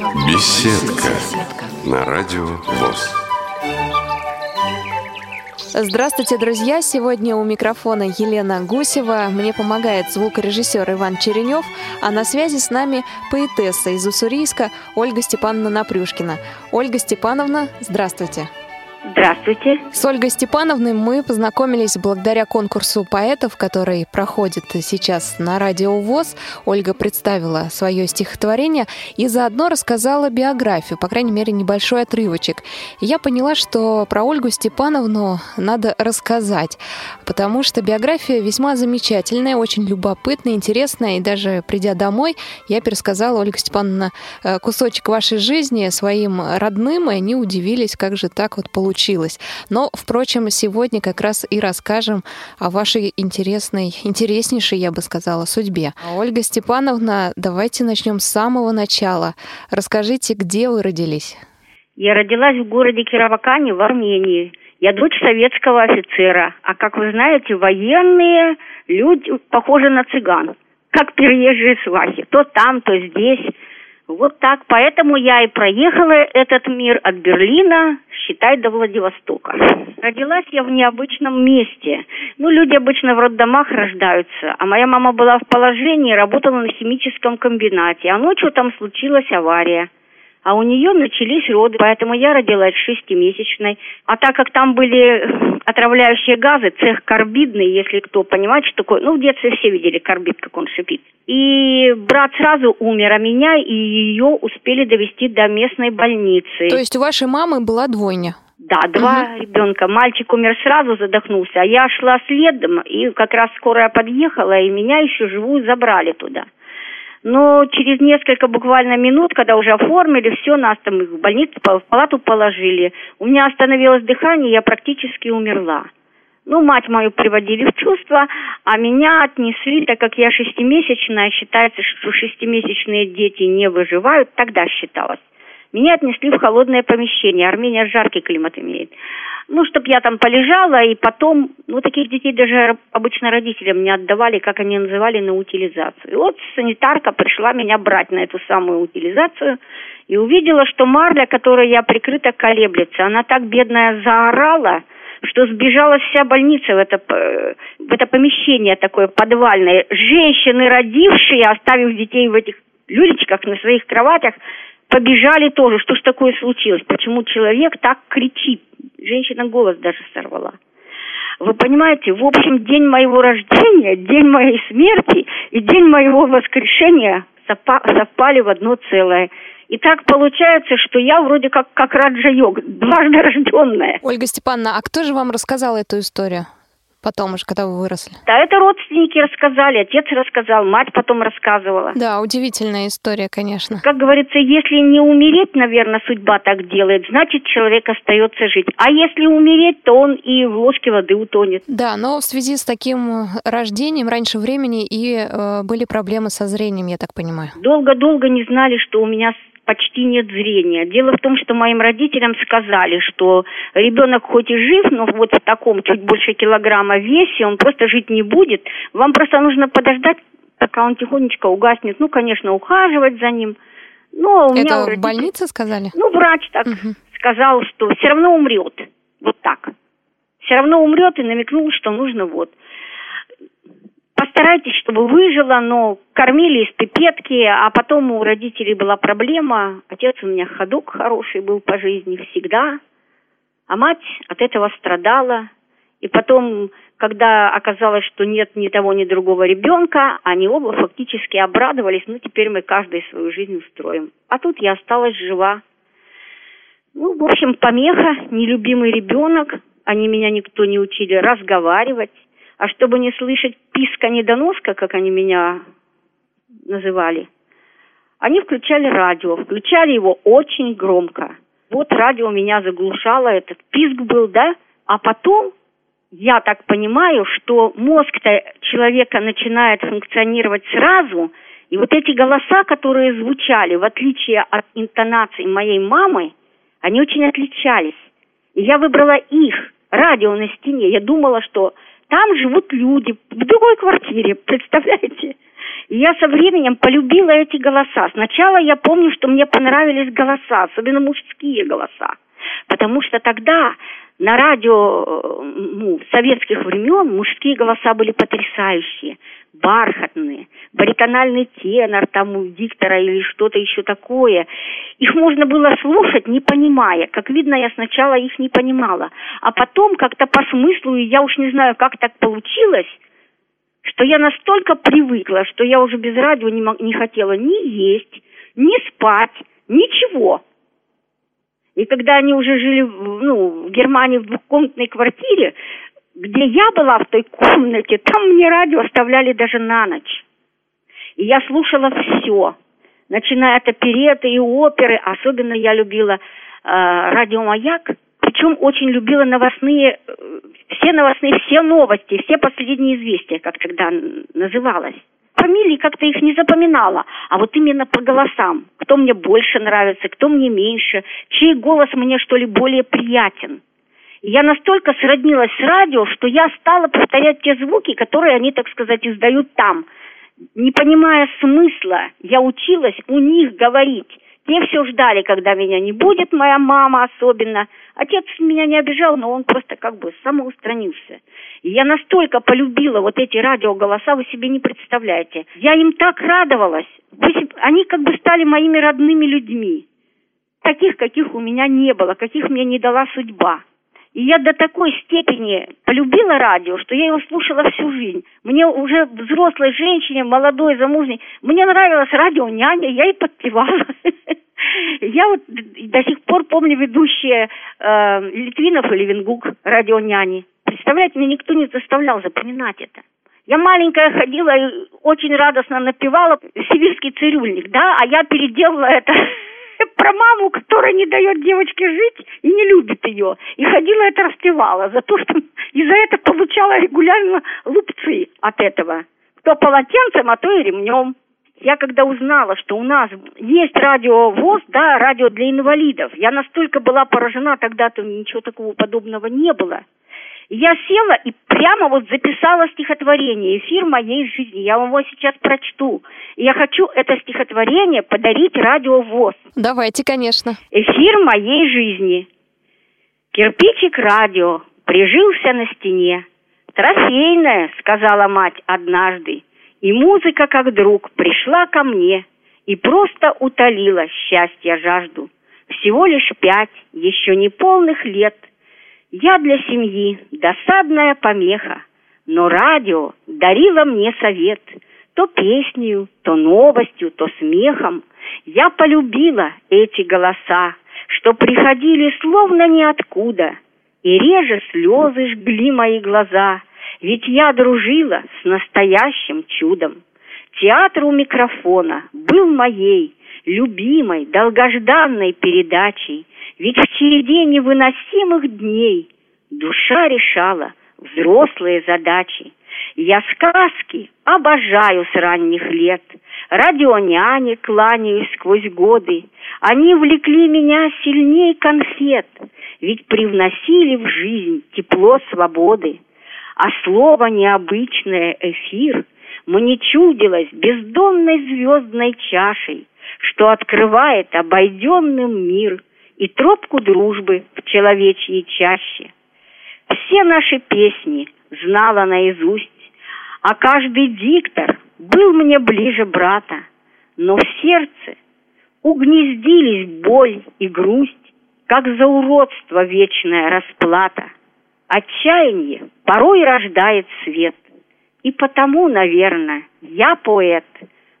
Беседка на радио ВОЗ. Здравствуйте, друзья! Сегодня у микрофона Елена Гусева. Мне помогает звукорежиссер Иван Черенев, а на связи с нами поэтесса из Уссурийска Ольга Степановна Напрюшкина. Ольга Степановна, здравствуйте! Здравствуйте. С Ольгой Степановной мы познакомились благодаря конкурсу поэтов, который проходит сейчас на радио ВОЗ. Ольга представила свое стихотворение и заодно рассказала биографию, по крайней мере, небольшой отрывочек. Я поняла, что про Ольгу Степановну надо рассказать, потому что биография весьма замечательная, очень любопытная, интересная, и даже придя домой, я пересказала Ольга Степановна э, кусочек вашей жизни своим родным, и они удивились, как же так вот получилось получилось. Но, впрочем, сегодня как раз и расскажем о вашей интересной, интереснейшей, я бы сказала, судьбе. Ольга Степановна, давайте начнем с самого начала. Расскажите, где вы родились? Я родилась в городе Кировакане в Армении. Я дочь советского офицера. А как вы знаете, военные люди похожи на цыган. Как приезжие свахи. То там, то здесь. Вот так. Поэтому я и проехала этот мир от Берлина, считай, до Владивостока. Родилась я в необычном месте. Ну, люди обычно в роддомах рождаются. А моя мама была в положении, работала на химическом комбинате. А ночью там случилась авария а у нее начались роды, поэтому я родилась шестимесячной. А так как там были отравляющие газы, цех карбидный, если кто понимает, что такое, ну, в детстве все видели карбид, как он шипит. И брат сразу умер, а меня и ее успели довести до местной больницы. То есть у вашей мамы была двойня? Да, два угу. ребенка. Мальчик умер сразу, задохнулся, а я шла следом, и как раз скорая подъехала, и меня еще живую забрали туда. Но через несколько буквально минут, когда уже оформили, все, нас там в больницу, в палату положили. У меня остановилось дыхание, я практически умерла. Ну, мать мою приводили в чувство, а меня отнесли, так как я шестимесячная, считается, что шестимесячные дети не выживают, тогда считалось. Меня отнесли в холодное помещение. Армения жаркий климат имеет. Ну, чтобы я там полежала, и потом, ну, таких детей даже обычно родителям не отдавали, как они называли, на утилизацию. И вот санитарка пришла меня брать на эту самую утилизацию и увидела, что марля, которой я прикрыта, колеблется. Она так бедная заорала, что сбежала вся больница в это, в это помещение такое подвальное. Женщины, родившие, оставив детей в этих люлечках на своих кроватях, побежали тоже. Что ж такое случилось? Почему человек так кричит? Женщина голос даже сорвала. Вы понимаете, в общем, день моего рождения, день моей смерти и день моего воскрешения совпали в одно целое. И так получается, что я вроде как, как Раджа-йог, дважды рожденная. Ольга Степановна, а кто же вам рассказал эту историю? Потом уже, когда вы выросли? Да, это родственники рассказали, отец рассказал, мать потом рассказывала. Да, удивительная история, конечно. Как говорится, если не умереть, наверное, судьба так делает, значит, человек остается жить. А если умереть, то он и в ложке воды утонет. Да, но в связи с таким рождением раньше времени и э, были проблемы со зрением, я так понимаю. Долго-долго не знали, что у меня почти нет зрения. Дело в том, что моим родителям сказали, что ребенок хоть и жив, но вот в таком чуть больше килограмма весе, он просто жить не будет. Вам просто нужно подождать, пока он тихонечко угаснет. Ну, конечно, ухаживать за ним. Но у Это меня родители... в больнице сказали? Ну, врач так угу. сказал, что все равно умрет. Вот так. Все равно умрет и намекнул, что нужно вот постарайтесь, чтобы выжила, но кормили из пипетки, а потом у родителей была проблема. Отец у меня ходок хороший был по жизни всегда, а мать от этого страдала. И потом, когда оказалось, что нет ни того, ни другого ребенка, они оба фактически обрадовались, ну теперь мы каждый свою жизнь устроим. А тут я осталась жива. Ну, в общем, помеха, нелюбимый ребенок, они меня никто не учили разговаривать, а чтобы не слышать писка недоноска, как они меня называли, они включали радио, включали его очень громко. Вот радио меня заглушало, этот писк был, да, а потом я так понимаю, что мозг-то человека начинает функционировать сразу, и вот эти голоса, которые звучали, в отличие от интонаций моей мамы, они очень отличались. И я выбрала их, радио на стене. Я думала, что там живут люди в другой квартире, представляете? И я со временем полюбила эти голоса. Сначала я помню, что мне понравились голоса, особенно мужские голоса. Потому что тогда на радио э, ну, советских времен мужские голоса были потрясающие, бархатные, баритональный тенор там у диктора или что-то еще такое. Их можно было слушать, не понимая. Как видно, я сначала их не понимала. А потом как-то по смыслу, и я уж не знаю, как так получилось, что я настолько привыкла, что я уже без радио не, не хотела ни есть, ни спать, ничего. И когда они уже жили ну, в Германии в двухкомнатной квартире, где я была в той комнате, там мне радио оставляли даже на ночь. И я слушала все, начиная от опереты и оперы. Особенно я любила э, радио «Маяк», причем очень любила новостные, э, все новостные, все новости, все последние известия, как тогда называлось. Фамилии как-то их не запоминала, а вот именно по голосам. Кто мне больше нравится, кто мне меньше, чей голос мне что ли более приятен. Я настолько сроднилась с радио, что я стала повторять те звуки, которые они, так сказать, издают там. Не понимая смысла, я училась у них говорить. Те все ждали, когда меня не будет, моя мама особенно – Отец меня не обижал, но он просто как бы самоустранился. И я настолько полюбила вот эти радиоголоса, вы себе не представляете. Я им так радовалась. Они как бы стали моими родными людьми. Таких, каких у меня не было, каких мне не дала судьба. И я до такой степени полюбила радио, что я его слушала всю жизнь. Мне уже взрослой женщине, молодой, замужней, мне нравилось радио няня, я и подпевала. Я вот до сих пор помню ведущие э, Литвинов или Венгук, радио няни. Представляете, меня никто не заставлял запоминать это. Я маленькая ходила и очень радостно напевала сибирский цирюльник, да, а я переделала это про маму, которая не дает девочке жить и не любит ее. И ходила это распевала за то, что и за это получала регулярно лупцы от этого. Кто полотенцем, а то и ремнем. Я когда узнала, что у нас есть радио ВОЗ, да, радио для инвалидов, я настолько была поражена, тогда-то ничего такого подобного не было. Я села и прямо вот записала стихотворение «Эфир моей жизни». Я вам его сейчас прочту. Я хочу это стихотворение подарить радио ВОЗ. Давайте, конечно. «Эфир моей жизни». Кирпичик радио прижился на стене. «Трофейное», — сказала мать однажды. И музыка, как друг, пришла ко мне и просто утолила счастья жажду. Всего лишь пять, еще не полных лет. Я для семьи досадная помеха, но радио дарило мне совет. То песнью, то новостью, то смехом. Я полюбила эти голоса, что приходили словно ниоткуда, и реже слезы жгли мои глаза — ведь я дружила с настоящим чудом. Театр у микрофона был моей любимой, долгожданной передачей. Ведь в череде невыносимых дней душа решала взрослые задачи. Я сказки обожаю с ранних лет, радионяне кланяюсь сквозь годы. Они влекли меня сильней конфет, ведь привносили в жизнь тепло свободы а слово необычное «эфир» мне чудилось бездонной звездной чашей, что открывает обойденным мир и тропку дружбы в человечьей чаще. Все наши песни знала наизусть, а каждый диктор был мне ближе брата, но в сердце угнездились боль и грусть, как за уродство вечная расплата — Отчаяние порой рождает свет. И потому, наверное, я поэт,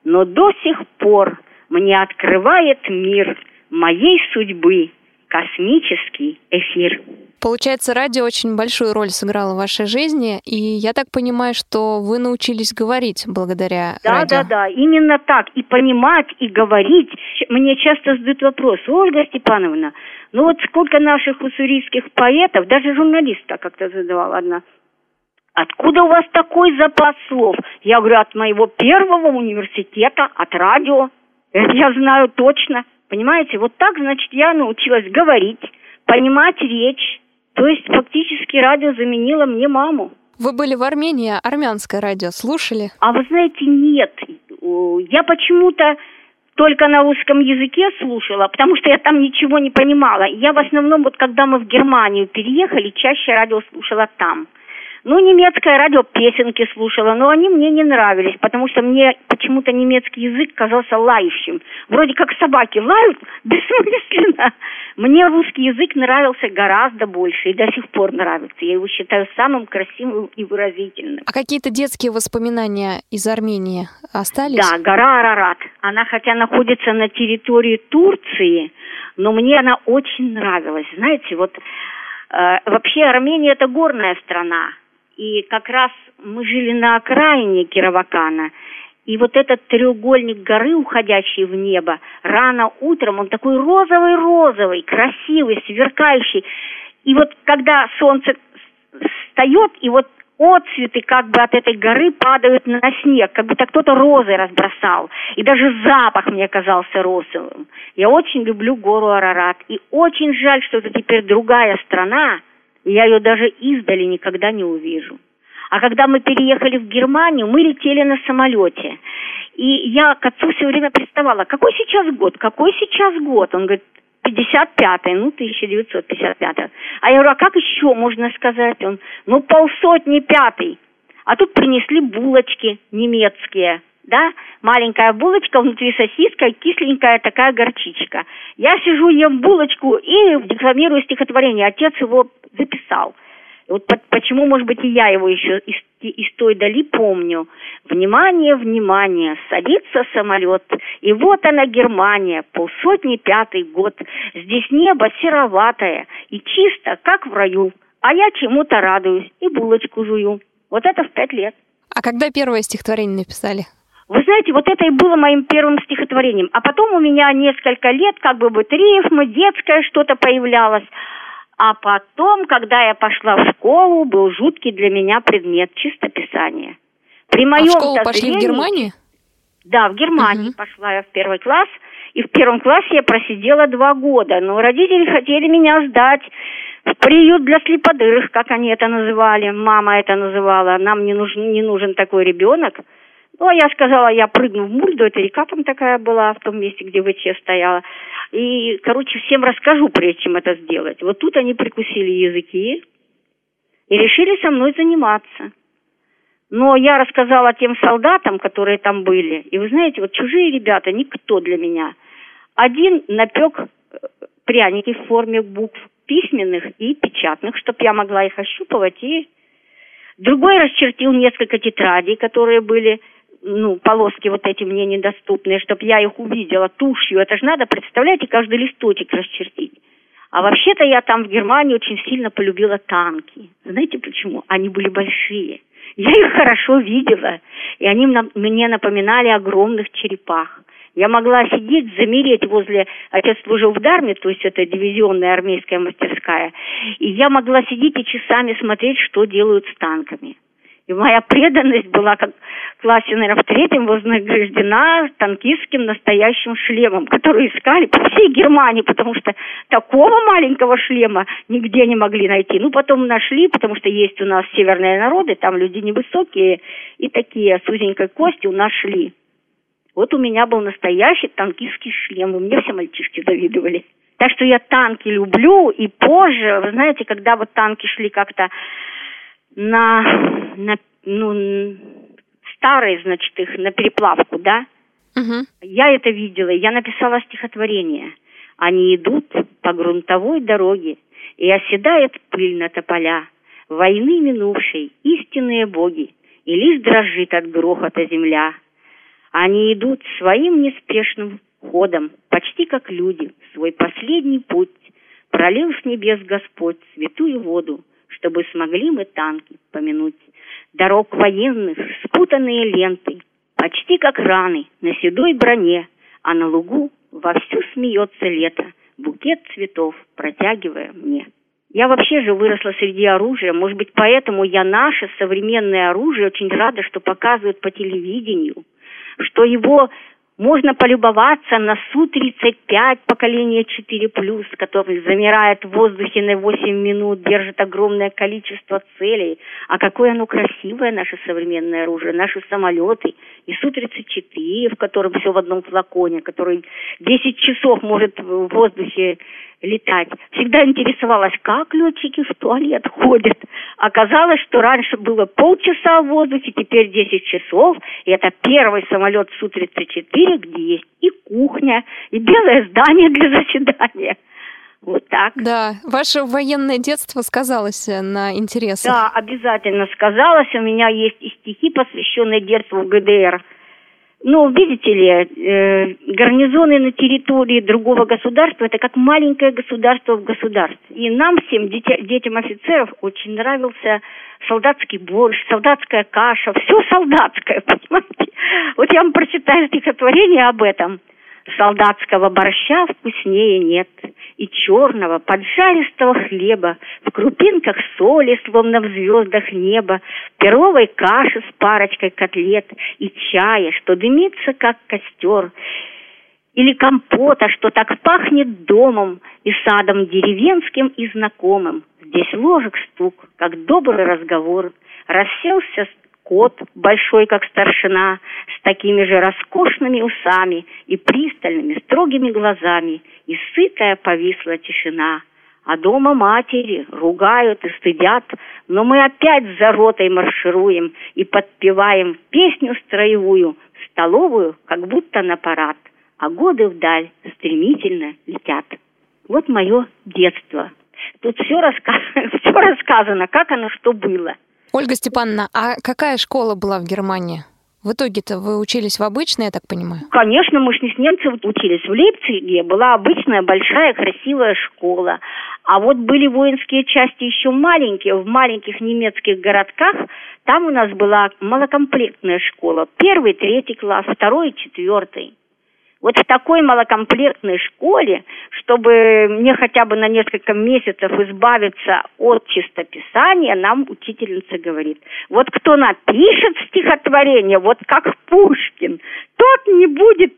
но до сих пор мне открывает мир моей судьбы космический эфир. Получается, радио очень большую роль сыграло в вашей жизни, и я так понимаю, что вы научились говорить благодаря да, радио. Да, да, да, именно так. И понимать, и говорить. Мне часто задают вопрос, Ольга Степановна, ну вот сколько наших уссурийских поэтов, даже журналистка как-то задавала одна, Откуда у вас такой запас слов? Я говорю, от моего первого университета, от радио. Это я знаю точно. Понимаете, вот так, значит, я научилась говорить, понимать речь. То есть фактически радио заменило мне маму. Вы были в Армении, армянское радио слушали? А вы знаете, нет. я почему-то только на русском языке слушала, потому что я там ничего не понимала. Я в основном, вот когда мы в Германию переехали, чаще радио слушала там – ну, немецкое радио песенки слушала, но они мне не нравились, потому что мне почему-то немецкий язык казался лающим. Вроде как собаки лают, бессмысленно. Мне русский язык нравился гораздо больше и до сих пор нравится. Я его считаю самым красивым и выразительным. А какие-то детские воспоминания из Армении остались? Да, гора Арарат. Она хотя находится на территории Турции, но мне она очень нравилась. Знаете, вот э, вообще Армения это горная страна. И как раз мы жили на окраине Кировакана, и вот этот треугольник горы, уходящий в небо, рано утром, он такой розовый-розовый, красивый, сверкающий. И вот когда солнце встает, и вот отцветы как бы от этой горы падают на снег, как будто кто-то розы разбросал. И даже запах мне казался розовым. Я очень люблю гору Арарат. И очень жаль, что это теперь другая страна, я ее даже издали никогда не увижу. А когда мы переехали в Германию, мы летели на самолете. И я к отцу все время приставала, какой сейчас год, какой сейчас год? Он говорит, 55-й, ну, 1955 А я говорю, а как еще можно сказать? Он, ну, полсотни пятый. А тут принесли булочки немецкие да, маленькая булочка, внутри сосиска, кисленькая такая горчичка. Я сижу, ем булочку и декламирую стихотворение. Отец его записал. Вот почему, может быть, и я его еще из, из той дали помню. Внимание, внимание, садится самолет, и вот она Германия, полсотни пятый год. Здесь небо сероватое и чисто, как в раю, а я чему-то радуюсь и булочку жую. Вот это в пять лет. А когда первое стихотворение написали? Вы знаете, вот это и было моим первым стихотворением. А потом у меня несколько лет как бы вот рифмы, детское что-то появлялось. А потом, когда я пошла в школу, был жуткий для меня предмет чистописания. При моем а в школу пошли в Германии? Да, в Германии угу. пошла я в первый класс. И в первом классе я просидела два года. Но родители хотели меня сдать в приют для слеподырых, как они это называли. Мама это называла. Нам не нужен, не нужен такой ребенок. Ну, а я сказала, я прыгну в Мульду, это река там такая была, в том месте, где ВЧ стояла. И, короче, всем расскажу, прежде чем это сделать. Вот тут они прикусили языки и решили со мной заниматься. Но я рассказала тем солдатам, которые там были. И вы знаете, вот чужие ребята, никто для меня. Один напек э, пряники в форме букв письменных и печатных, чтобы я могла их ощупывать. И другой расчертил несколько тетрадей, которые были ну, полоски вот эти мне недоступные, чтобы я их увидела тушью. Это же надо, представляете, каждый листочек расчертить. А вообще-то я там в Германии очень сильно полюбила танки. Знаете почему? Они были большие. Я их хорошо видела, и они мне напоминали огромных черепах. Я могла сидеть, замереть возле... Отец служил в Дарме, то есть это дивизионная армейская мастерская. И я могла сидеть и часами смотреть, что делают с танками. И моя преданность была как в классе, наверное, в третьем вознаграждена танкистским настоящим шлемом, который искали по всей Германии, потому что такого маленького шлема нигде не могли найти. Ну, потом нашли, потому что есть у нас северные народы, там люди невысокие и такие с узенькой кости у нас шли. Вот у меня был настоящий танкистский шлем, и мне все мальчишки завидовали. Так что я танки люблю, и позже, вы знаете, когда вот танки шли как-то на, на ну, старые, значит, их на переплавку, да? Угу. Я это видела, я написала стихотворение. Они идут по грунтовой дороге, и оседает пыль на тополя. Войны минувшей, истинные боги, и лишь дрожит от грохота земля. Они идут своим неспешным ходом, почти как люди, свой последний путь. Пролил с небес Господь святую воду, чтобы смогли мы танки помянуть. Дорог военных спутанные ленты, почти как раны на седой броне, а на лугу вовсю смеется лето, букет цветов протягивая мне. Я вообще же выросла среди оружия, может быть, поэтому я наше современное оружие очень рада, что показывают по телевидению, что его можно полюбоваться на Су-35 поколения 4+, который замирает в воздухе на 8 минут, держит огромное количество целей. А какое оно красивое, наше современное оружие, наши самолеты. И Су-34, в котором все в одном флаконе, который 10 часов может в воздухе летать. Всегда интересовалась, как летчики в туалет ходят. Оказалось, что раньше было полчаса в воздухе, теперь 10 часов. И это первый самолет Су-34, где есть и кухня, и белое здание для заседания. Вот так. Да, ваше военное детство сказалось на интересах. Да, обязательно сказалось. У меня есть и стихи, посвященные детству в ГДР. Ну, видите ли, э, гарнизоны на территории другого государства это как маленькое государство в государстве. И нам всем, дитя, детям офицеров, очень нравился солдатский борщ, солдатская каша, все солдатское, понимаете? Вот я вам прочитаю стихотворение об этом. Солдатского борща вкуснее нет, и черного поджаристого хлеба, в крупинках соли, словно в звездах неба, перловой каши с парочкой котлет и чая, что дымится, как костер, или компота, что так пахнет домом и садом деревенским и знакомым. Здесь ложек стук, как добрый разговор, расселся кот, большой как старшина, с такими же роскошными усами и пристальными строгими глазами, и сытая повисла тишина. А дома матери ругают и стыдят, но мы опять за ротой маршируем и подпеваем песню строевую, столовую, как будто на парад, а годы вдаль стремительно летят. Вот мое детство. Тут все, раска... все рассказано, как оно что было. Ольга Степановна, а какая школа была в Германии? В итоге-то вы учились в обычной, я так понимаю? Конечно, мы же не с немцев учились. В Лейпциге была обычная большая красивая школа. А вот были воинские части еще маленькие, в маленьких немецких городках. Там у нас была малокомплектная школа. Первый, третий класс, второй, четвертый. Вот в такой малокомплектной школе, чтобы мне хотя бы на несколько месяцев избавиться от чистописания, нам учительница говорит, вот кто напишет стихотворение, вот как Пушкин, тот не будет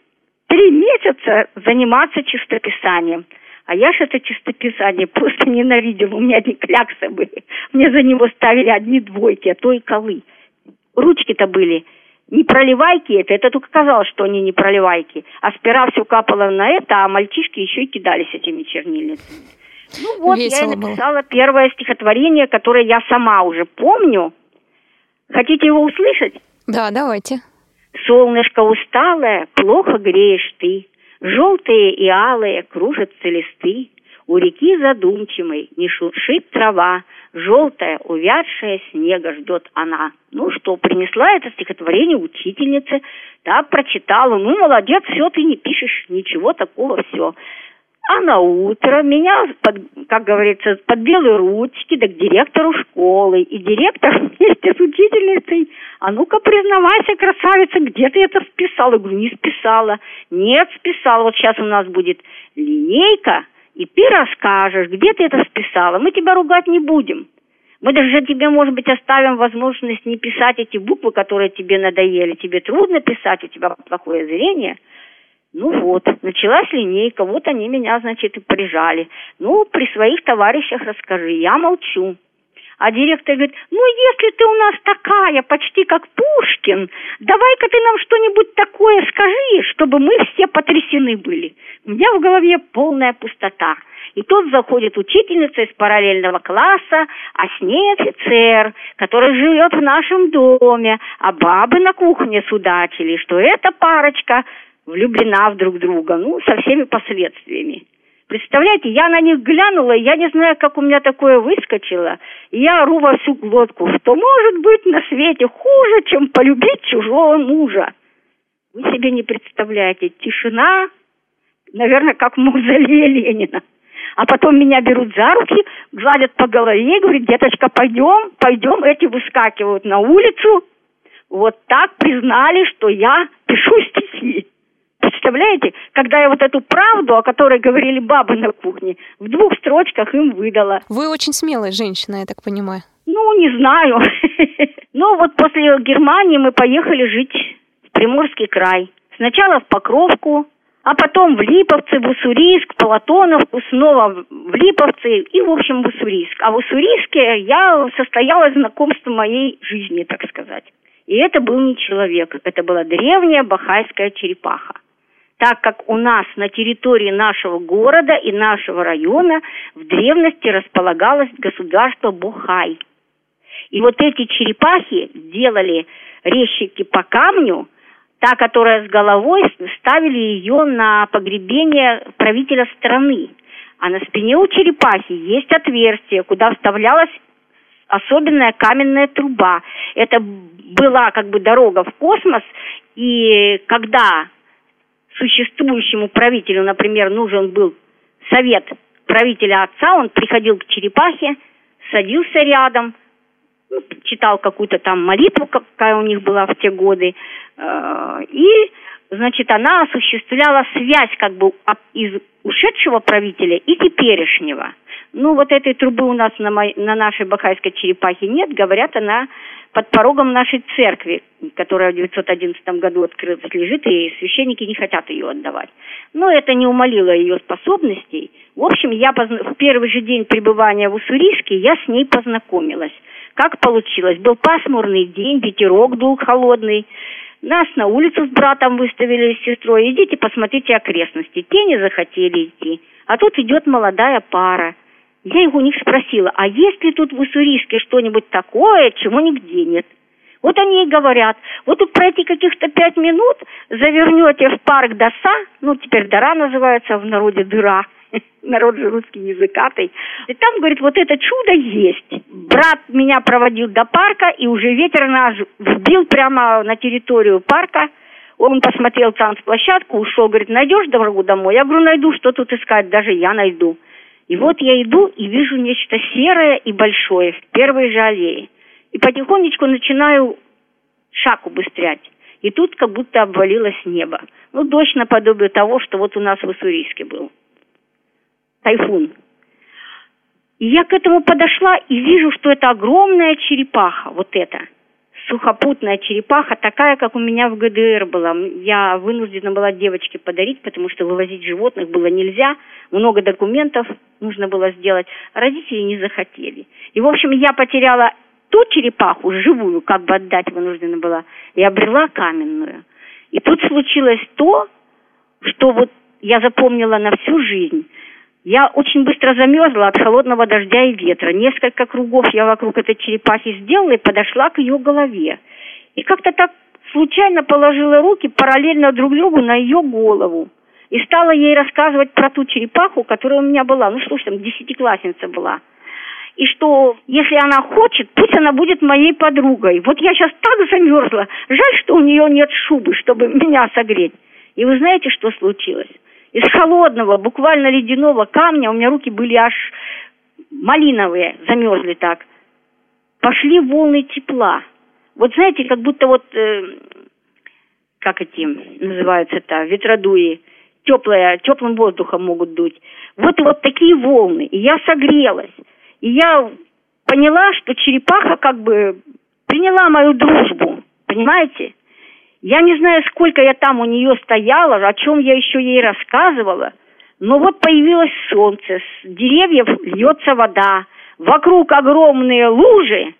три месяца заниматься чистописанием. А я ж это чистописание просто ненавидела. У меня одни кляксы были. Мне за него ставили одни двойки, а то и колы. Ручки-то были не проливайки это, это только казалось, что они не проливайки. А спира все капало на это, а мальчишки еще и кидались этими чернильницами. Ну вот, Весело я и написала было. первое стихотворение, которое я сама уже помню. Хотите его услышать? Да, давайте. Солнышко усталое, плохо греешь ты. Желтые и алые кружатся листы. У реки задумчивой не шуршит трава, желтая, увядшая снега ждет она. Ну что, принесла это стихотворение учительнице, да, прочитала, ну, молодец, все, ты не пишешь ничего такого, все. А на утро меня, под, как говорится, под белые ручки, да к директору школы. И директор вместе с учительницей, а ну-ка признавайся, красавица, где ты это списала? Я говорю, не списала. Нет, списала. Вот сейчас у нас будет линейка, и ты расскажешь, где ты это списала. Мы тебя ругать не будем. Мы даже тебе, может быть, оставим возможность не писать эти буквы, которые тебе надоели. Тебе трудно писать, у тебя плохое зрение. Ну вот, началась линейка, вот они меня, значит, и прижали. Ну, при своих товарищах расскажи. Я молчу. А директор говорит, ну, если ты у нас такая, почти как Пушкин, давай-ка ты нам что-нибудь такое скажи, чтобы мы все потрясены были. У меня в голове полная пустота. И тут заходит учительница из параллельного класса, а с ней офицер, который живет в нашем доме, а бабы на кухне судачили, что эта парочка влюблена в друг друга, ну, со всеми последствиями. Представляете, я на них глянула, я не знаю, как у меня такое выскочило. Я ору во всю глотку, что может быть на свете хуже, чем полюбить чужого мужа. Вы себе не представляете, тишина, наверное, как в мавзолее Ленина. А потом меня берут за руки, гладят по голове и говорят, деточка, пойдем, пойдем, эти выскакивают на улицу. Вот так признали, что я пишу стихи. Представляете, когда я вот эту правду, о которой говорили бабы на кухне, в двух строчках им выдала. Вы очень смелая женщина, я так понимаю. Ну, не знаю. Ну, вот после Германии мы поехали жить в Приморский край. Сначала в Покровку, а потом в Липовцы, в Уссурийск, Платоновку, снова в Липовцы и, в общем, в Уссурийск. А в Уссурийске я состоялось знакомство моей жизни, так сказать. И это был не человек, это была древняя бахайская черепаха. Так как у нас на территории нашего города и нашего района в древности располагалось государство Бухай. И вот эти черепахи делали резчики по камню – та, которая с головой, ставили ее на погребение правителя страны. А на спине у черепахи есть отверстие, куда вставлялась особенная каменная труба. Это была как бы дорога в космос, и когда существующему правителю, например, нужен был совет правителя отца, он приходил к черепахе, садился рядом, ну, читал какую-то там молитву, какая у них была в те годы, Э, и, значит, она осуществляла связь как бы из ушедшего правителя и теперешнего. Ну, вот этой трубы у нас на, мой, на нашей бахайской черепахе нет, говорят, она под порогом нашей церкви, которая в 911 году открылась, лежит, и священники не хотят ее отдавать. Но это не умолило ее способностей. В общем, я позна... в первый же день пребывания в Уссурийске я с ней познакомилась. Как получилось? Был пасмурный день, ветерок дул холодный. Нас на улицу с братом выставили с сестрой. Идите, посмотрите окрестности. Те не захотели идти. А тут идет молодая пара. Я их у них спросила, а есть ли тут в Уссурийске что-нибудь такое, чего нигде нет? Вот они и говорят, вот тут пройти каких-то пять минут, завернете в парк Доса, ну теперь Дора называется в народе дыра, народ же русский языкатый. И там, говорит, вот это чудо есть. Брат меня проводил до парка, и уже ветер нас вбил прямо на территорию парка. Он посмотрел танцплощадку, ушел, говорит, найдешь дорогу домой? Я говорю, найду, что тут искать, даже я найду. И вот я иду и вижу нечто серое и большое в первой же аллее. И потихонечку начинаю шаг убыстрять. И тут как будто обвалилось небо. Ну, дождь наподобие того, что вот у нас в Уссурийске был тайфун. И я к этому подошла и вижу, что это огромная черепаха, вот эта, сухопутная черепаха, такая, как у меня в ГДР была. Я вынуждена была девочке подарить, потому что вывозить животных было нельзя, много документов нужно было сделать, родители не захотели. И, в общем, я потеряла ту черепаху, живую, как бы отдать вынуждена была, и обрела каменную. И тут случилось то, что вот я запомнила на всю жизнь – я очень быстро замерзла от холодного дождя и ветра. Несколько кругов я вокруг этой черепахи сделала и подошла к ее голове. И как-то так случайно положила руки параллельно друг другу на ее голову. И стала ей рассказывать про ту черепаху, которая у меня была. Ну, слушай, там десятиклассница была. И что, если она хочет, пусть она будет моей подругой. Вот я сейчас так замерзла. Жаль, что у нее нет шубы, чтобы меня согреть. И вы знаете, что случилось? Из холодного, буквально ледяного камня, у меня руки были аж малиновые, замерзли так. Пошли волны тепла. Вот знаете, как будто вот, э, как эти называются-то, ветродуи, теплое, теплым воздухом могут дуть. Вот вот такие волны. И я согрелась. И я поняла, что черепаха как бы приняла мою дружбу. Понимаете? Я не знаю, сколько я там у нее стояла, о чем я еще ей рассказывала, но вот появилось солнце, с деревьев льется вода, вокруг огромные лужи,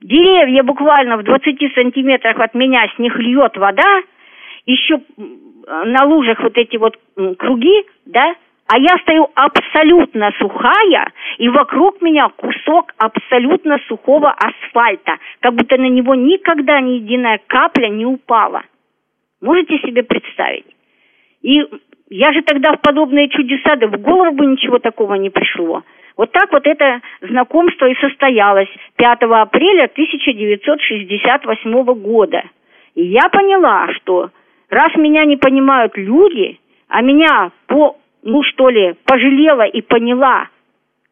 деревья буквально в 20 сантиметрах от меня, с них льет вода, еще на лужах вот эти вот круги, да, а я стою абсолютно сухая, и вокруг меня кусок абсолютно сухого асфальта, как будто на него никогда ни единая капля не упала. Можете себе представить? И я же тогда в подобные чудеса, да в голову бы ничего такого не пришло. Вот так вот это знакомство и состоялось 5 апреля 1968 года. И я поняла, что раз меня не понимают люди, а меня по ну что ли, пожалела и поняла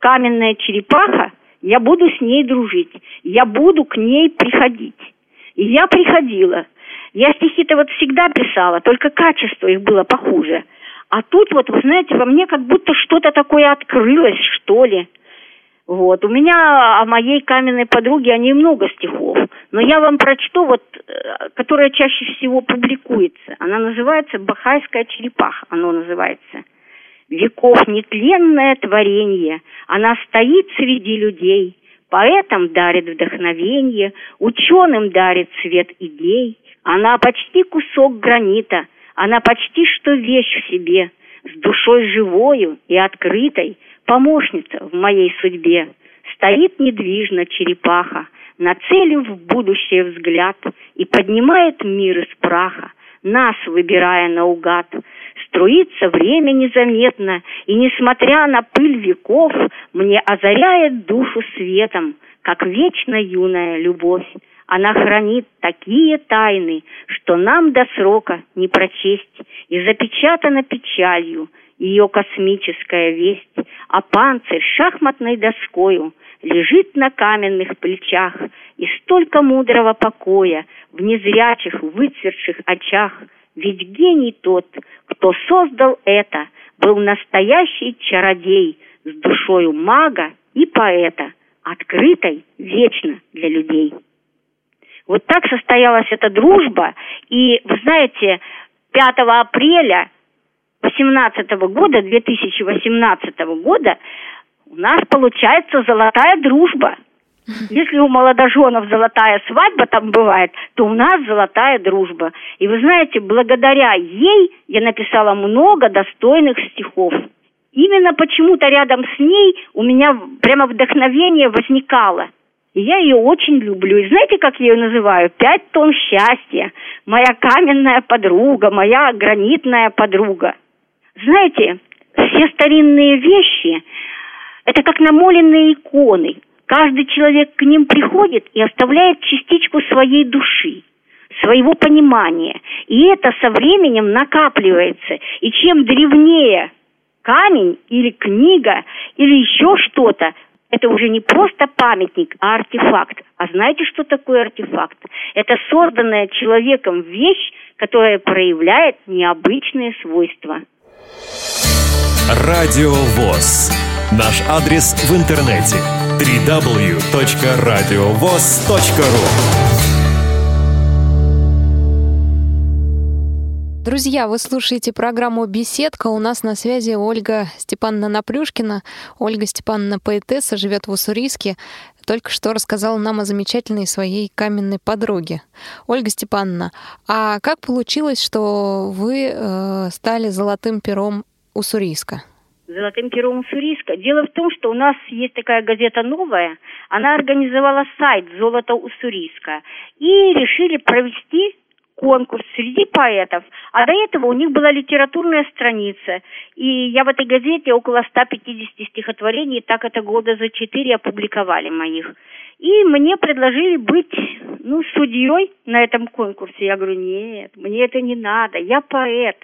каменная черепаха, я буду с ней дружить, я буду к ней приходить. И я приходила. Я стихи-то вот всегда писала, только качество их было похуже. А тут вот, вы знаете, во мне как будто что-то такое открылось, что ли. Вот. У меня о моей каменной подруге о ней много стихов. Но я вам прочту, вот, э, которая чаще всего публикуется. Она называется «Бахайская черепаха». Оно называется. Веков нетленное творение. Она стоит среди людей. Поэтам дарит вдохновение, ученым дарит свет идей. Она почти кусок гранита, она почти что вещь в себе, с душой живою и открытой, помощница в моей судьбе. Стоит недвижно черепаха, нацелив в будущее взгляд и поднимает мир из праха, нас выбирая наугад. Струится время незаметно, и, несмотря на пыль веков, мне озаряет душу светом, как вечно юная любовь. Она хранит такие тайны, что нам до срока не прочесть, и запечатана печалью ее космическая весть, а панцирь шахматной доскою лежит на каменных плечах, и столько мудрого покоя в незрячих, выцветших очах. Ведь гений тот, кто создал это, был настоящий чародей с душою мага и поэта, открытой вечно для людей. Вот так состоялась эта дружба. И, вы знаете, 5 апреля 2018 года, 2018 года у нас получается золотая дружба. Если у молодоженов золотая свадьба там бывает, то у нас золотая дружба. И вы знаете, благодаря ей я написала много достойных стихов. Именно почему-то рядом с ней у меня прямо вдохновение возникало. И я ее очень люблю. И знаете, как я ее называю? Пять тонн счастья. Моя каменная подруга, моя гранитная подруга. Знаете, все старинные вещи – это как намоленные иконы. Каждый человек к ним приходит и оставляет частичку своей души своего понимания. И это со временем накапливается. И чем древнее камень или книга или еще что-то, это уже не просто памятник, а артефакт. А знаете, что такое артефакт? Это созданная человеком вещь, которая проявляет необычные свойства. Радио ВОЗ. Наш адрес в интернете www.radiovoz.ru Друзья, вы слушаете программу «Беседка». У нас на связи Ольга Степановна Напрюшкина. Ольга Степановна поэтесса, живет в Уссурийске. Только что рассказала нам о замечательной своей каменной подруге. Ольга Степановна, а как получилось, что вы э, стали золотым пером Уссурийска? Золотым пером Уссурийска. Дело в том, что у нас есть такая газета новая. Она организовала сайт «Золото Уссурийска». И решили провести конкурс среди поэтов. А до этого у них была литературная страница. И я в этой газете около 150 стихотворений, так это года за четыре опубликовали моих. И мне предложили быть, ну, судьей на этом конкурсе. Я говорю, нет, мне это не надо, я поэт,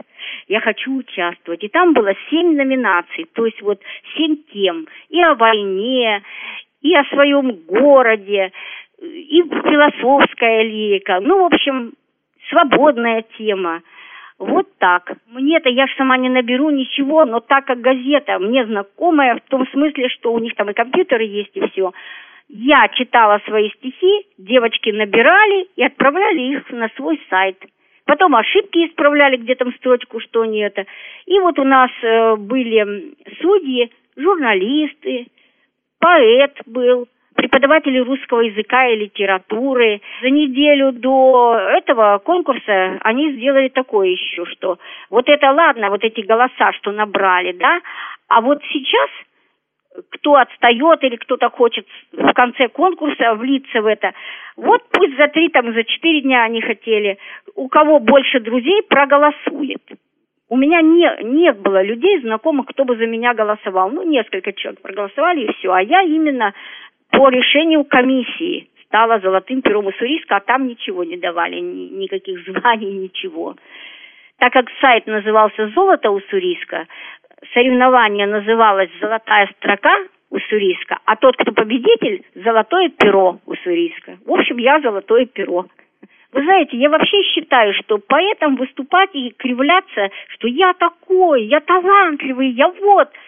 я хочу участвовать. И там было семь номинаций, то есть вот семь тем. И о войне, и о своем городе, и философская лирика. Ну, в общем, свободная тема. Вот так. Мне-то я ж сама не наберу ничего, но так как газета мне знакомая в том смысле, что у них там и компьютеры есть, и все. Я читала свои стихи, девочки набирали и отправляли их на свой сайт. Потом ошибки исправляли, где там строчку, что не это. И вот у нас э, были судьи, журналисты, поэт был, преподаватели русского языка и литературы. За неделю до этого конкурса они сделали такое еще, что вот это ладно, вот эти голоса, что набрали, да, а вот сейчас кто отстает или кто-то хочет в конце конкурса влиться в это. Вот пусть за три, там, за четыре дня они хотели. У кого больше друзей проголосует. У меня не, не было людей, знакомых, кто бы за меня голосовал. Ну, несколько человек проголосовали, и все. А я именно по решению комиссии стала золотым пером Уссурийска, а там ничего не давали, ни, никаких званий, ничего. Так как сайт назывался «Золото Уссурийска», соревнование называлось «Золотая строка Уссурийска», а тот, кто победитель, «Золотое перо Уссурийска». В общем, я «Золотое перо». Вы знаете, я вообще считаю, что поэтам выступать и кривляться, что я такой, я талантливый, я вот –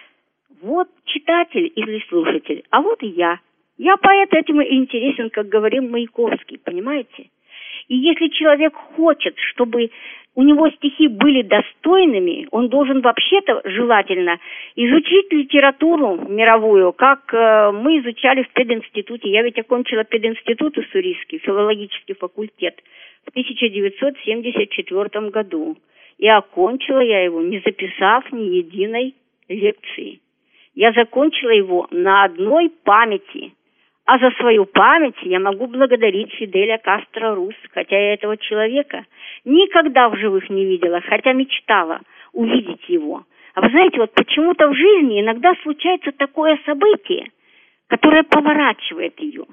вот читатель или слушатель, а вот и я. Я поэт этим и интересен, как говорил Маяковский, понимаете? И если человек хочет, чтобы у него стихи были достойными, он должен вообще-то желательно изучить литературу мировую, как э, мы изучали в пединституте. Я ведь окончила пединститут уссурийский, филологический факультет в 1974 году. И окончила я его, не записав ни единой лекции. Я закончила его на одной памяти – а за свою память я могу благодарить Фиделя Кастро Рус, хотя я этого человека никогда в живых не видела, хотя мечтала увидеть его. А вы знаете, вот почему-то в жизни иногда случается такое событие, которое поворачивает ее.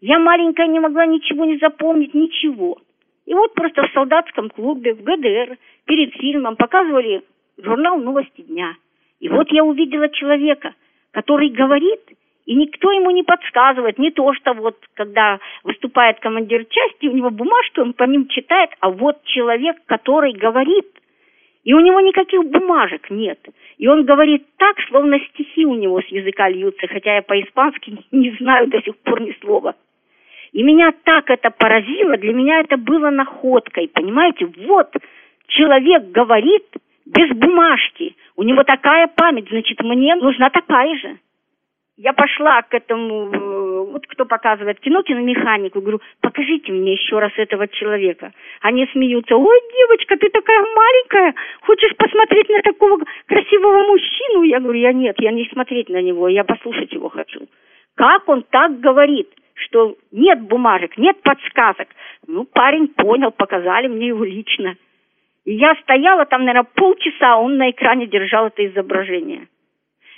Я маленькая не могла ничего не запомнить, ничего. И вот просто в солдатском клубе, в ГДР, перед фильмом показывали журнал «Новости дня». И вот я увидела человека, который говорит – и никто ему не подсказывает, не то, что вот, когда выступает командир части, у него бумажки, он по ним читает, а вот человек, который говорит, и у него никаких бумажек нет. И он говорит так, словно стихи у него с языка льются, хотя я по-испански не знаю до сих пор ни слова. И меня так это поразило, для меня это было находкой, понимаете? Вот человек говорит без бумажки, у него такая память, значит, мне нужна такая же я пошла к этому, э, вот кто показывает кино, киномеханику, говорю, покажите мне еще раз этого человека. Они смеются, ой, девочка, ты такая маленькая, хочешь посмотреть на такого красивого мужчину? Я говорю, я нет, я не смотреть на него, я послушать его хочу. Как он так говорит, что нет бумажек, нет подсказок? Ну, парень понял, показали мне его лично. И я стояла там, наверное, полчаса, он на экране держал это изображение.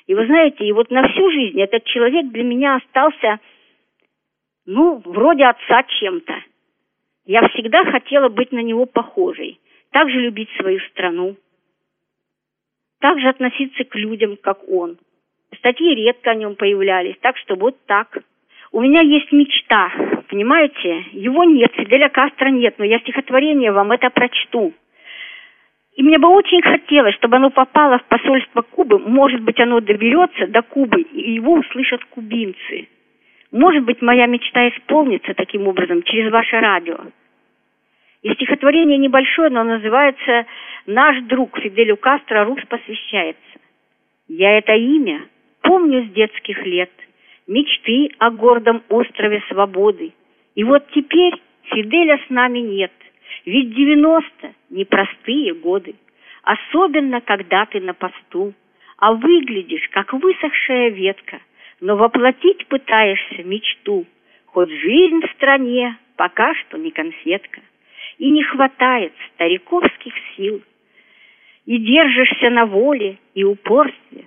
И вы знаете, и вот на всю жизнь этот человек для меня остался, ну, вроде отца чем-то. Я всегда хотела быть на него похожей, также любить свою страну, также относиться к людям, как он. Статьи редко о нем появлялись, так что вот так. У меня есть мечта, понимаете? Его нет, Фиделя Кастро нет, но я стихотворение вам это прочту. И мне бы очень хотелось, чтобы оно попало в посольство Кубы. Может быть, оно доберется до Кубы, и его услышат кубинцы. Может быть, моя мечта исполнится таким образом через ваше радио. И стихотворение небольшое, но называется «Наш друг Фиделю Кастро Рус посвящается». Я это имя помню с детских лет, мечты о гордом острове свободы. И вот теперь Фиделя с нами нет. Ведь девяносто – непростые годы, особенно когда ты на посту, а выглядишь, как высохшая ветка, но воплотить пытаешься мечту, хоть жизнь в стране пока что не конфетка, и не хватает стариковских сил, и держишься на воле и упорстве,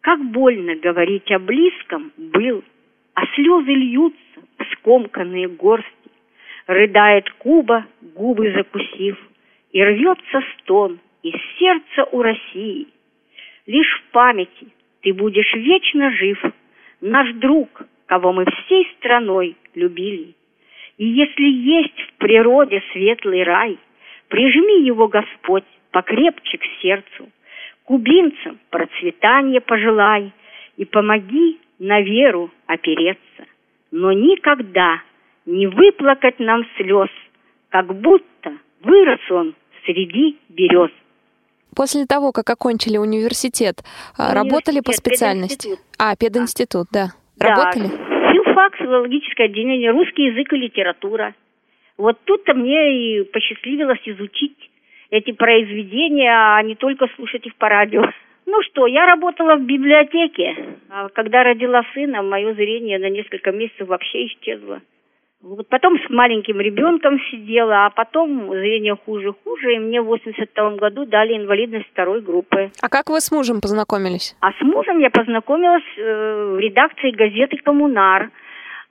как больно говорить о близком был, а слезы льются в скомканные горсти, Рыдает Куба, губы закусив, И рвется стон из сердца у России. Лишь в памяти ты будешь вечно жив, Наш друг, кого мы всей страной любили. И если есть в природе светлый рай, Прижми его, Господь, покрепче к сердцу, Кубинцам процветания пожелай И помоги на веру опереться. Но никогда не выплакать нам слез, как будто вырос он среди берез. После того, как окончили университет, а, университет работали по специальности? Пединститут. А, пединститут, да. да. Работали? Филфак, филологическое отделение, русский язык и литература. Вот тут-то мне и посчастливилось изучить эти произведения, а не только слушать их по радио. Ну что, я работала в библиотеке. А когда родила сына, мое зрение на несколько месяцев вообще исчезло. Вот потом с маленьким ребенком сидела, а потом зрение хуже-хуже, и мне в 82 году дали инвалидность второй группы. А как вы с мужем познакомились? А с мужем я познакомилась э, в редакции газеты «Коммунар».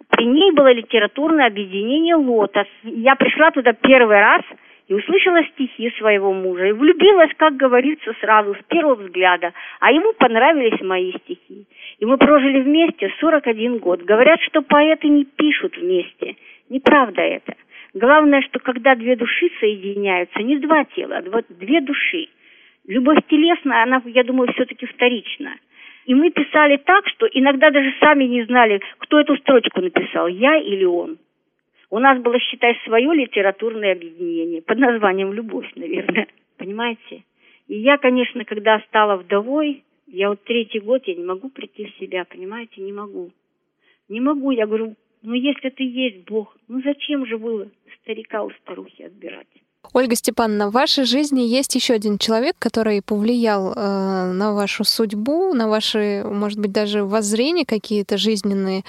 При ней было литературное объединение «Лотос». Я пришла туда первый раз – и услышала стихи своего мужа, и влюбилась, как говорится, сразу, с первого взгляда, а ему понравились мои стихи. И мы прожили вместе 41 год. Говорят, что поэты не пишут вместе. Неправда это. Главное, что когда две души соединяются, не два тела, а две души. Любовь телесная, она, я думаю, все-таки вторична. И мы писали так, что иногда даже сами не знали, кто эту строчку написал, я или он. У нас было, считай, свое литературное объединение под названием «Любовь», наверное. Понимаете? И я, конечно, когда стала вдовой, я вот третий год, я не могу прийти в себя, понимаете, не могу. Не могу, я говорю, ну если ты есть Бог, ну зачем же было старика у старухи отбирать? Ольга Степановна, в вашей жизни есть еще один человек, который повлиял э, на вашу судьбу, на ваши, может быть, даже воззрения какие-то жизненные.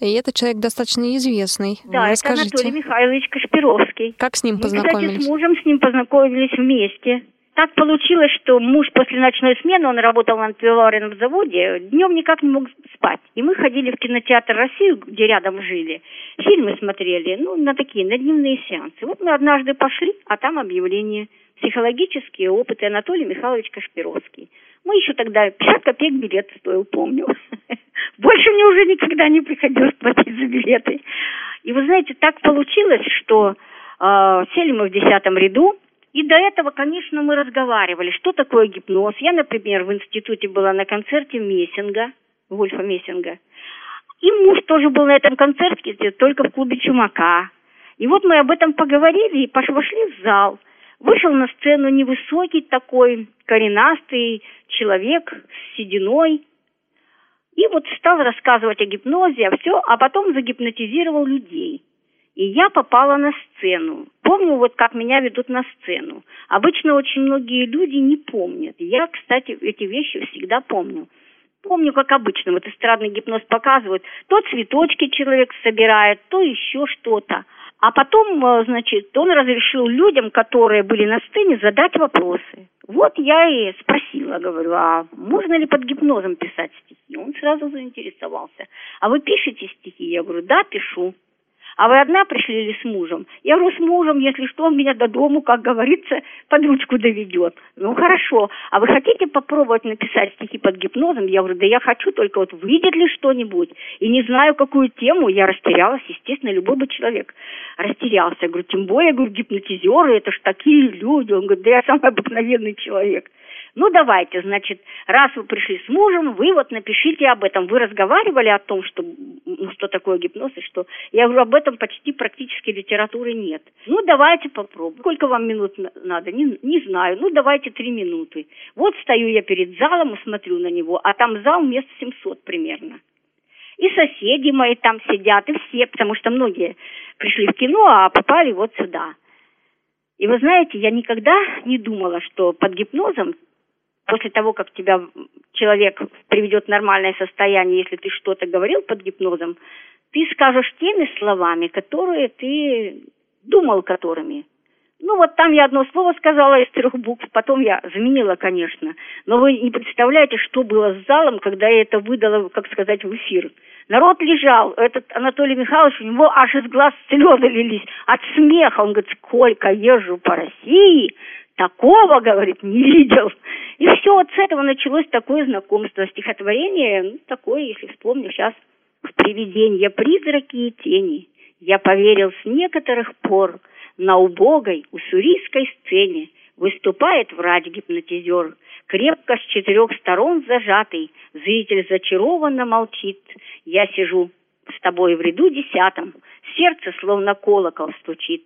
И этот человек достаточно известный. Да, Расскажите. это Анатолий Михайлович Кашпировский. Как с ним познакомились? Мы, кстати, с мужем с ним познакомились вместе. Так получилось, что муж после ночной смены, он работал на пивоваренном заводе, днем никак не мог спать. И мы ходили в кинотеатр Россию, где рядом жили, фильмы смотрели, ну, на такие, на дневные сеансы. Вот мы однажды пошли, а там объявление «Психологические опыты Анатолий Михайлович Кашпировский». Мы еще тогда 50 копеек билет стоил, помню. Больше мне уже никогда не приходилось платить за билеты. И вы знаете, так получилось, что э, сели мы в десятом ряду, и до этого, конечно, мы разговаривали, что такое гипноз. Я, например, в институте была на концерте Мессинга, Вольфа Мессинга. И муж тоже был на этом концерте, только в клубе Чумака. И вот мы об этом поговорили и пошли в зал. Вышел на сцену невысокий такой, коренастый человек с сединой. И вот стал рассказывать о гипнозе, а все, а потом загипнотизировал людей. И я попала на сцену. Помню, вот как меня ведут на сцену. Обычно очень многие люди не помнят. Я, кстати, эти вещи всегда помню. Помню, как обычно, вот эстрадный гипноз показывают, то цветочки человек собирает, то еще что-то. А потом, э, значит, он разрешил людям, которые были на сцене, задать вопросы. Вот я и спросила, говорю, а можно ли под гипнозом писать стихи? Он сразу заинтересовался. А вы пишете стихи? Я говорю, да, пишу. А вы одна пришли или с мужем? Я говорю, с мужем, если что, он меня до дому, как говорится, под ручку доведет. Ну, хорошо. А вы хотите попробовать написать стихи под гипнозом? Я говорю, да я хочу, только вот выйдет ли что-нибудь. И не знаю, какую тему. Я растерялась, естественно, любой бы человек растерялся. Я говорю, тем более, я говорю, гипнотизеры, это ж такие люди. Он говорит, да я самый обыкновенный человек. Ну, давайте, значит, раз вы пришли с мужем, вы вот напишите об этом. Вы разговаривали о том, что, ну, что такое гипноз и что... Я говорю, об этом почти практически литературы нет. Ну, давайте попробуем. Сколько вам минут надо? Не, не знаю. Ну, давайте три минуты. Вот стою я перед залом и смотрю на него, а там зал мест 700 примерно. И соседи мои там сидят, и все, потому что многие пришли в кино, а попали вот сюда. И вы знаете, я никогда не думала, что под гипнозом после того, как тебя человек приведет в нормальное состояние, если ты что-то говорил под гипнозом, ты скажешь теми словами, которые ты думал которыми. Ну вот там я одно слово сказала из трех букв, потом я заменила, конечно. Но вы не представляете, что было с залом, когда я это выдала, как сказать, в эфир. Народ лежал, этот Анатолий Михайлович, у него аж из глаз слезы лились от смеха. Он говорит, сколько езжу по России, такого, говорит, не видел. И все, вот с этого началось такое знакомство. Стихотворение, ну, такое, если вспомню сейчас, в привидения, призраки и тени. Я поверил с некоторых пор на убогой уссурийской сцене выступает врач-гипнотизер, крепко с четырех сторон зажатый, зритель зачарованно молчит. Я сижу с тобой в ряду десятом, сердце словно колокол стучит.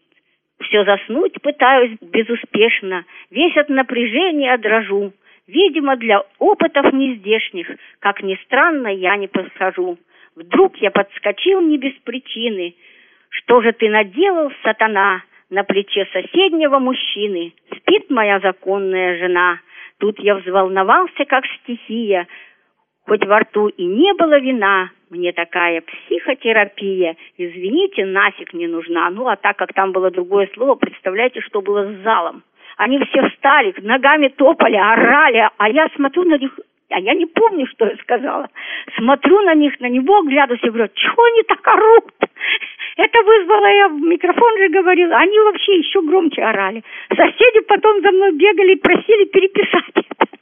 Все заснуть пытаюсь безуспешно, весь от напряжения дрожу. Видимо, для опытов нездешних, как ни странно, я не подхожу. Вдруг я подскочил не без причины. Что же ты наделал, сатана, на плече соседнего мужчины? Спит моя законная жена. Тут я взволновался, как стихия, хоть во рту и не было вина, мне такая психотерапия, извините, нафиг не нужна. Ну, а так как там было другое слово, представляете, что было с залом. Они все встали, ногами топали, орали, а я смотрю на них, а я не помню, что я сказала. Смотрю на них, на него, глядусь и говорю, чего они так орут? Это вызвало, я в микрофон же говорила, они вообще еще громче орали. Соседи потом за мной бегали и просили переписать это.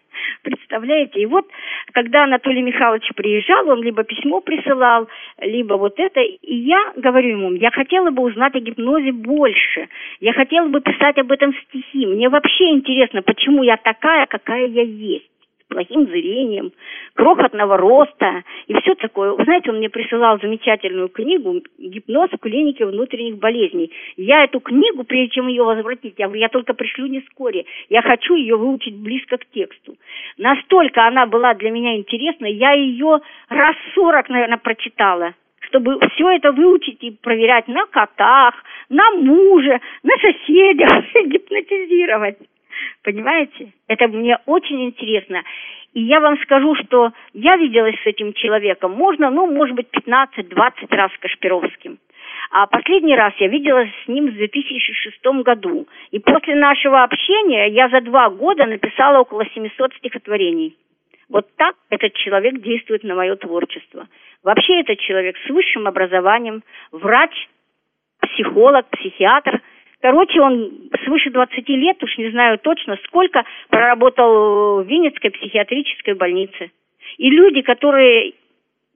Представляете? И вот, когда Анатолий Михайлович приезжал, он либо письмо присылал, либо вот это. И я говорю ему, я хотела бы узнать о гипнозе больше. Я хотела бы писать об этом стихи. Мне вообще интересно, почему я такая, какая я есть. Плохим зрением, крохотного роста и все такое. Вы знаете, он мне присылал замечательную книгу «Гипноз в клинике внутренних болезней». Я эту книгу, прежде чем ее возвратить, я говорю, я только пришлю не вскоре. Я хочу ее выучить близко к тексту. Настолько она была для меня интересна, я ее раз сорок, наверное, прочитала чтобы все это выучить и проверять на котах, на муже, на соседях, гипнотизировать. Понимаете? Это мне очень интересно. И я вам скажу, что я виделась с этим человеком, можно, ну, может быть, 15-20 раз с Кашпировским. А последний раз я виделась с ним в 2006 году. И после нашего общения я за два года написала около 700 стихотворений. Вот так этот человек действует на мое творчество. Вообще этот человек с высшим образованием, врач, психолог, психиатр – Короче, он свыше 20 лет, уж не знаю точно, сколько проработал в Винницкой психиатрической больнице. И люди, которые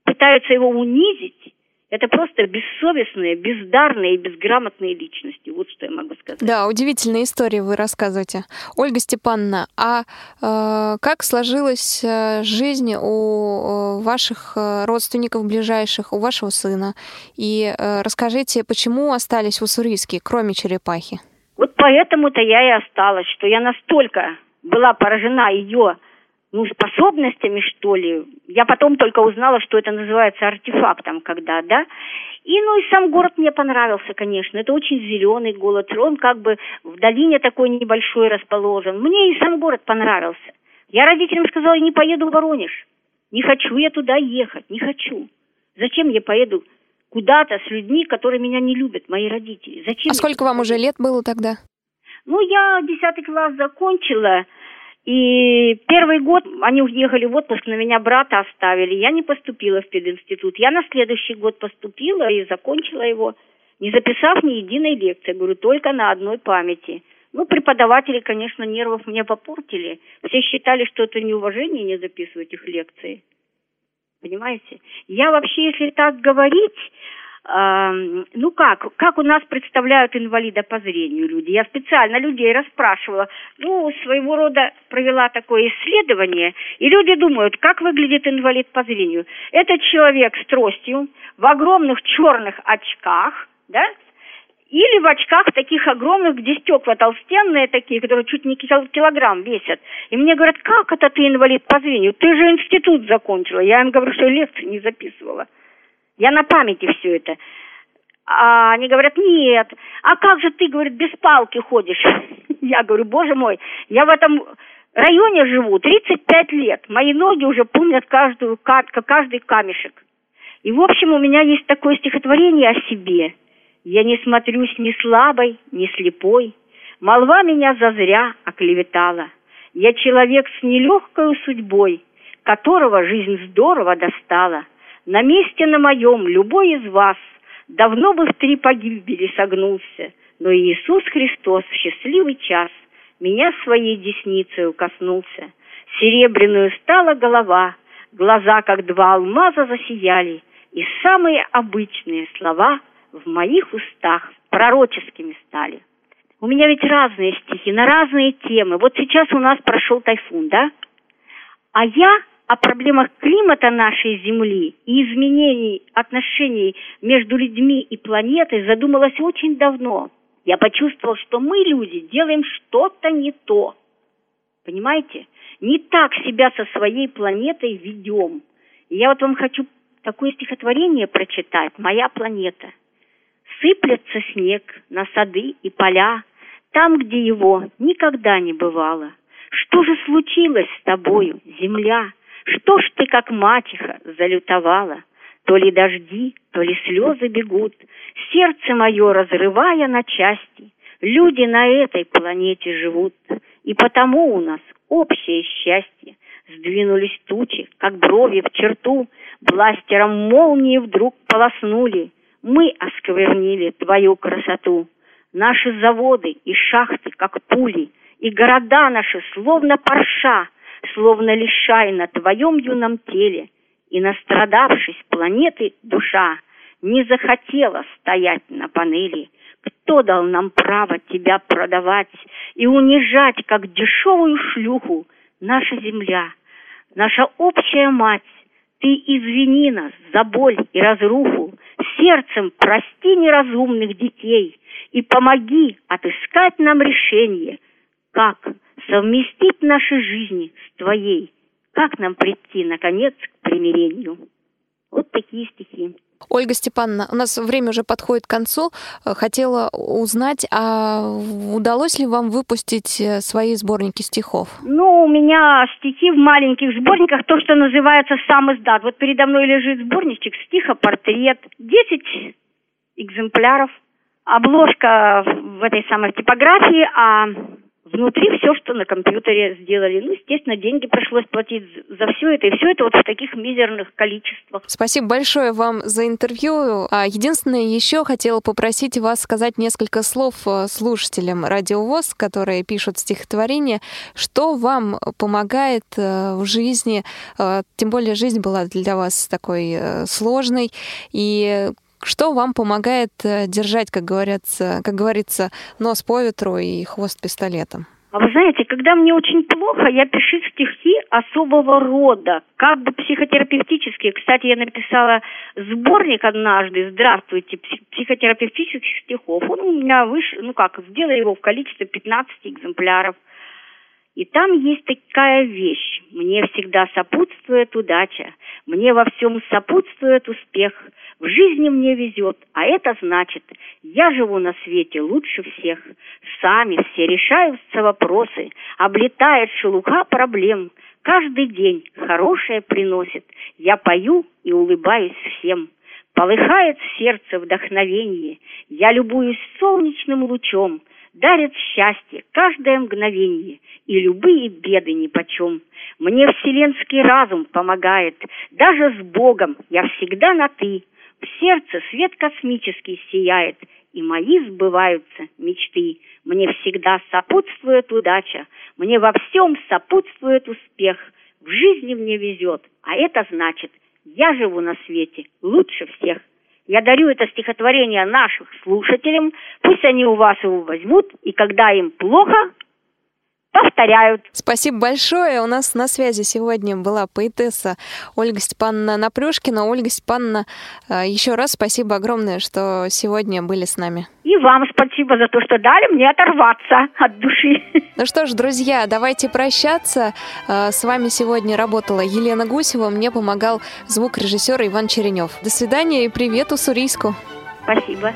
пытаются его унизить, это просто бессовестные, бездарные и безграмотные личности. Вот что я могу сказать. Да, удивительные истории вы рассказываете. Ольга Степановна, а э, как сложилась э, жизнь у э, ваших э, родственников ближайших, у вашего сына? И э, расскажите, почему остались в Уссурийске, кроме черепахи? Вот поэтому-то я и осталась, что я настолько была поражена ее ну, способностями, что ли. Я потом только узнала, что это называется артефактом, когда, да. И, ну, и сам город мне понравился, конечно. Это очень зеленый город. Он как бы в долине такой небольшой расположен. Мне и сам город понравился. Я родителям сказала, не поеду в Воронеж. Не хочу я туда ехать, не хочу. Зачем я поеду куда-то с людьми, которые меня не любят, мои родители? Зачем? А сколько вам уже лет было тогда? Ну, я десятый класс закончила, и первый год они уехали в отпуск, на меня брата оставили. Я не поступила в пединститут. Я на следующий год поступила и закончила его, не записав ни единой лекции. Говорю, только на одной памяти. Ну, преподаватели, конечно, нервов мне попортили. Все считали, что это неуважение не записывать их лекции. Понимаете? Я вообще, если так говорить, ну как, как у нас представляют инвалида по зрению люди. Я специально людей расспрашивала, ну, своего рода провела такое исследование, и люди думают, как выглядит инвалид по зрению. Это человек с тростью, в огромных черных очках, да, или в очках таких огромных, где стекла толстенные такие, которые чуть не килограмм весят. И мне говорят, как это ты инвалид по зрению? Ты же институт закончила. Я им говорю, что лекции не записывала. Я на памяти все это. А они говорят, нет. А как же ты, говорит, без палки ходишь? Я говорю, боже мой, я в этом районе живу 35 лет. Мои ноги уже помнят каждую катка, каждый камешек. И, в общем, у меня есть такое стихотворение о себе. Я не смотрюсь ни слабой, ни слепой. Молва меня зазря оклеветала. Я человек с нелегкой судьбой, которого жизнь здорово достала – на месте на моем любой из вас Давно бы в три погибели согнулся, Но Иисус Христос в счастливый час Меня своей десницей коснулся. Серебряную стала голова, Глаза, как два алмаза, засияли, И самые обычные слова В моих устах пророческими стали. У меня ведь разные стихи на разные темы. Вот сейчас у нас прошел тайфун, да? А я о проблемах климата нашей Земли и изменений отношений между людьми и планетой задумалась очень давно. Я почувствовал, что мы, люди, делаем что-то не то. Понимаете? Не так себя со своей планетой ведем. Я вот вам хочу такое стихотворение прочитать «Моя планета». Сыплется снег на сады и поля, там, где его никогда не бывало. Что же случилось с тобою, земля? Что ж ты, как мачеха, залютовала? То ли дожди, то ли слезы бегут, Сердце мое разрывая на части. Люди на этой планете живут, И потому у нас общее счастье. Сдвинулись тучи, как брови в черту, Бластером молнии вдруг полоснули. Мы осквернили твою красоту. Наши заводы и шахты, как пули, И города наши, словно парша, словно лишай на твоем юном теле, и, настрадавшись планеты душа, не захотела стоять на панели. Кто дал нам право тебя продавать и унижать, как дешевую шлюху, наша земля? наша общая мать, ты извини нас за боль и разруху, сердцем прости неразумных детей и помоги отыскать нам решение, как совместить наши жизни с твоей, как нам прийти, наконец, к примирению. Вот такие стихи. Ольга Степановна, у нас время уже подходит к концу. Хотела узнать, а удалось ли вам выпустить э, свои сборники стихов? Ну, у меня стихи в маленьких сборниках, то, что называется сам издат. Вот передо мной лежит сборничек стиха «Портрет». Десять экземпляров. Обложка в этой самой типографии, а внутри все, что на компьютере сделали. Ну, естественно, деньги пришлось платить за все это, и все это вот в таких мизерных количествах. Спасибо большое вам за интервью. А единственное, еще хотела попросить вас сказать несколько слов э, слушателям Радиовоз, которые пишут стихотворение. Что вам помогает э, в жизни, э, тем более жизнь была для вас такой сложной, и что вам помогает э, держать, как говорится, как говорится, нос по ветру и хвост пистолетом? А вы знаете, когда мне очень плохо, я пишу стихи особого рода, как бы психотерапевтические. Кстати, я написала сборник однажды «Здравствуйте, психотерапевтических стихов». Он у меня вышел, ну как, сделали его в количестве 15 экземпляров. И там есть такая вещь. Мне всегда сопутствует удача, мне во всем сопутствует успех – в жизни мне везет, а это значит, я живу на свете лучше всех. Сами все решаются вопросы, облетает шелуха проблем. Каждый день хорошее приносит, я пою и улыбаюсь всем. Полыхает в сердце вдохновение, я любуюсь солнечным лучом, дарит счастье каждое мгновение, и любые беды нипочем. Мне вселенский разум помогает, даже с Богом я всегда на «ты», в сердце свет космический сияет, и мои сбываются мечты. Мне всегда сопутствует удача, мне во всем сопутствует успех. В жизни мне везет, а это значит, я живу на свете лучше всех. Я дарю это стихотворение нашим слушателям, пусть они у вас его возьмут, и когда им плохо, повторяют. Спасибо большое. У нас на связи сегодня была поэтесса Ольга Степановна Напрюшкина. Ольга Степановна, э, еще раз спасибо огромное, что сегодня были с нами. И вам спасибо за то, что дали мне оторваться от души. Ну что ж, друзья, давайте прощаться. Э, с вами сегодня работала Елена Гусева, мне помогал звукорежиссер Иван Черенев. До свидания и привет Уссурийску. Спасибо.